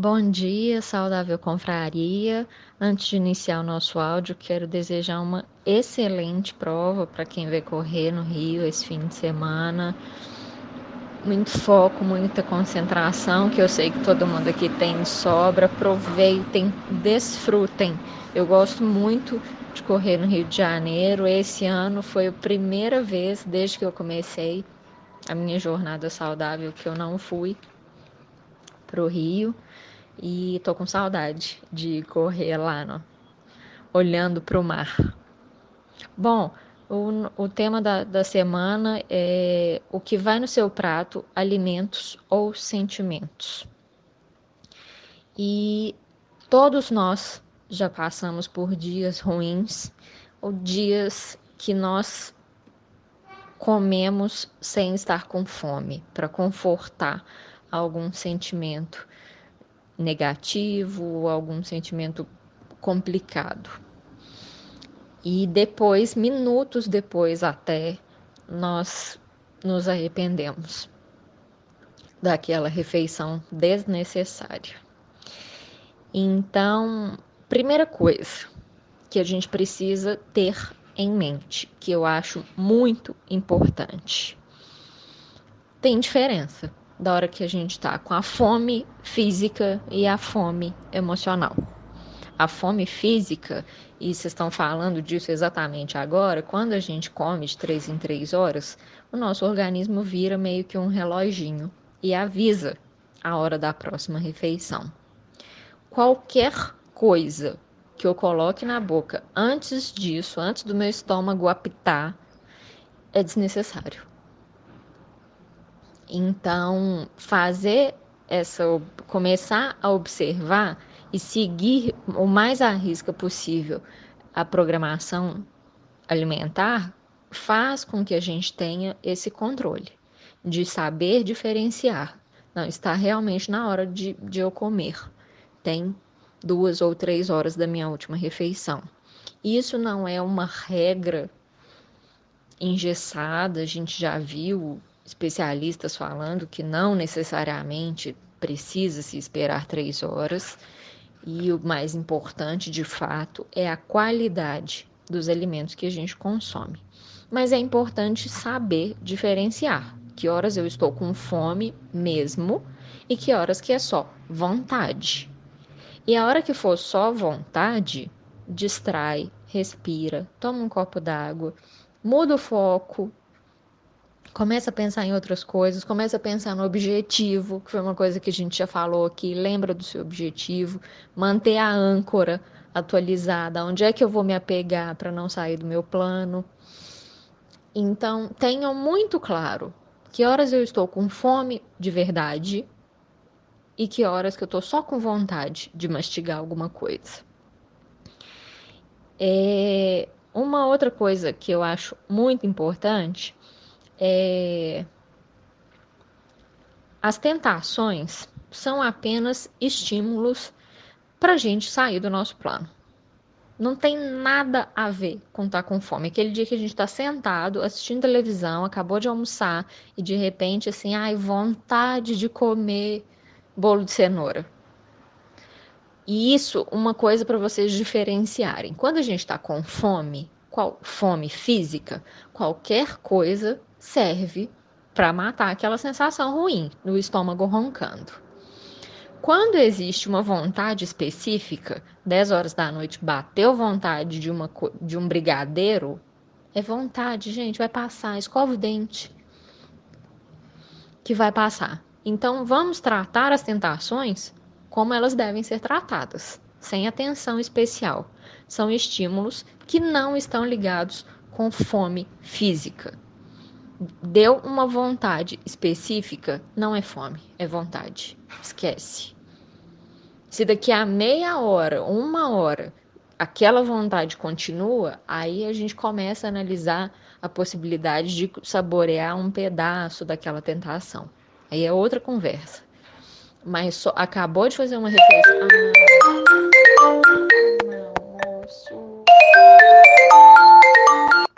Bom dia, saudável confraria. Antes de iniciar o nosso áudio, quero desejar uma excelente prova para quem vai correr no Rio esse fim de semana. Muito foco, muita concentração, que eu sei que todo mundo aqui tem sobra. Aproveitem, desfrutem. Eu gosto muito de correr no Rio de Janeiro. Esse ano foi a primeira vez desde que eu comecei a minha jornada saudável que eu não fui para o Rio e tô com saudade de correr lá, no, olhando para o mar. Bom, o, o tema da, da semana é o que vai no seu prato, alimentos ou sentimentos. E todos nós já passamos por dias ruins ou dias que nós comemos sem estar com fome, para confortar algum sentimento negativo, algum sentimento complicado. E depois, minutos depois até, nós nos arrependemos daquela refeição desnecessária. Então, primeira coisa que a gente precisa ter em mente, que eu acho muito importante. Tem diferença da hora que a gente está com a fome física e a fome emocional. A fome física, e vocês estão falando disso exatamente agora, quando a gente come de três em três horas, o nosso organismo vira meio que um reloginho e avisa a hora da próxima refeição. Qualquer coisa que eu coloque na boca antes disso, antes do meu estômago apitar, é desnecessário. Então, fazer essa começar a observar e seguir o mais à risca possível a programação alimentar faz com que a gente tenha esse controle de saber diferenciar. Não, está realmente na hora de, de eu comer. Tem duas ou três horas da minha última refeição. Isso não é uma regra engessada, a gente já viu especialistas falando que não necessariamente precisa se esperar três horas. E o mais importante, de fato, é a qualidade dos alimentos que a gente consome. Mas é importante saber diferenciar que horas eu estou com fome mesmo e que horas que é só vontade. E a hora que for só vontade, distrai, respira, toma um copo d'água, muda o foco, começa a pensar em outras coisas, começa a pensar no objetivo, que foi uma coisa que a gente já falou aqui, lembra do seu objetivo, manter a âncora atualizada, onde é que eu vou me apegar para não sair do meu plano. Então, tenham muito claro que horas eu estou com fome de verdade e que horas que eu estou só com vontade de mastigar alguma coisa. É, uma outra coisa que eu acho muito importante é, as tentações são apenas estímulos para a gente sair do nosso plano. Não tem nada a ver com estar tá com fome. Aquele dia que a gente está sentado assistindo televisão, acabou de almoçar e de repente, assim, ai, vontade de comer bolo de cenoura. E isso, uma coisa para vocês diferenciarem. Quando a gente está com fome, qual, fome física, qualquer coisa serve para matar aquela sensação ruim no estômago roncando. Quando existe uma vontade específica, 10 horas da noite bateu vontade de, uma, de um brigadeiro, é vontade, gente, vai passar, escova o dente, que vai passar. Então, vamos tratar as tentações como elas devem ser tratadas, sem atenção especial. São estímulos que não estão ligados com fome física deu uma vontade específica, não é fome, é vontade. Esquece. Se daqui a meia hora, uma hora, aquela vontade continua, aí a gente começa a analisar a possibilidade de saborear um pedaço daquela tentação. Aí é outra conversa. Mas só, acabou de fazer uma refeição. Ah,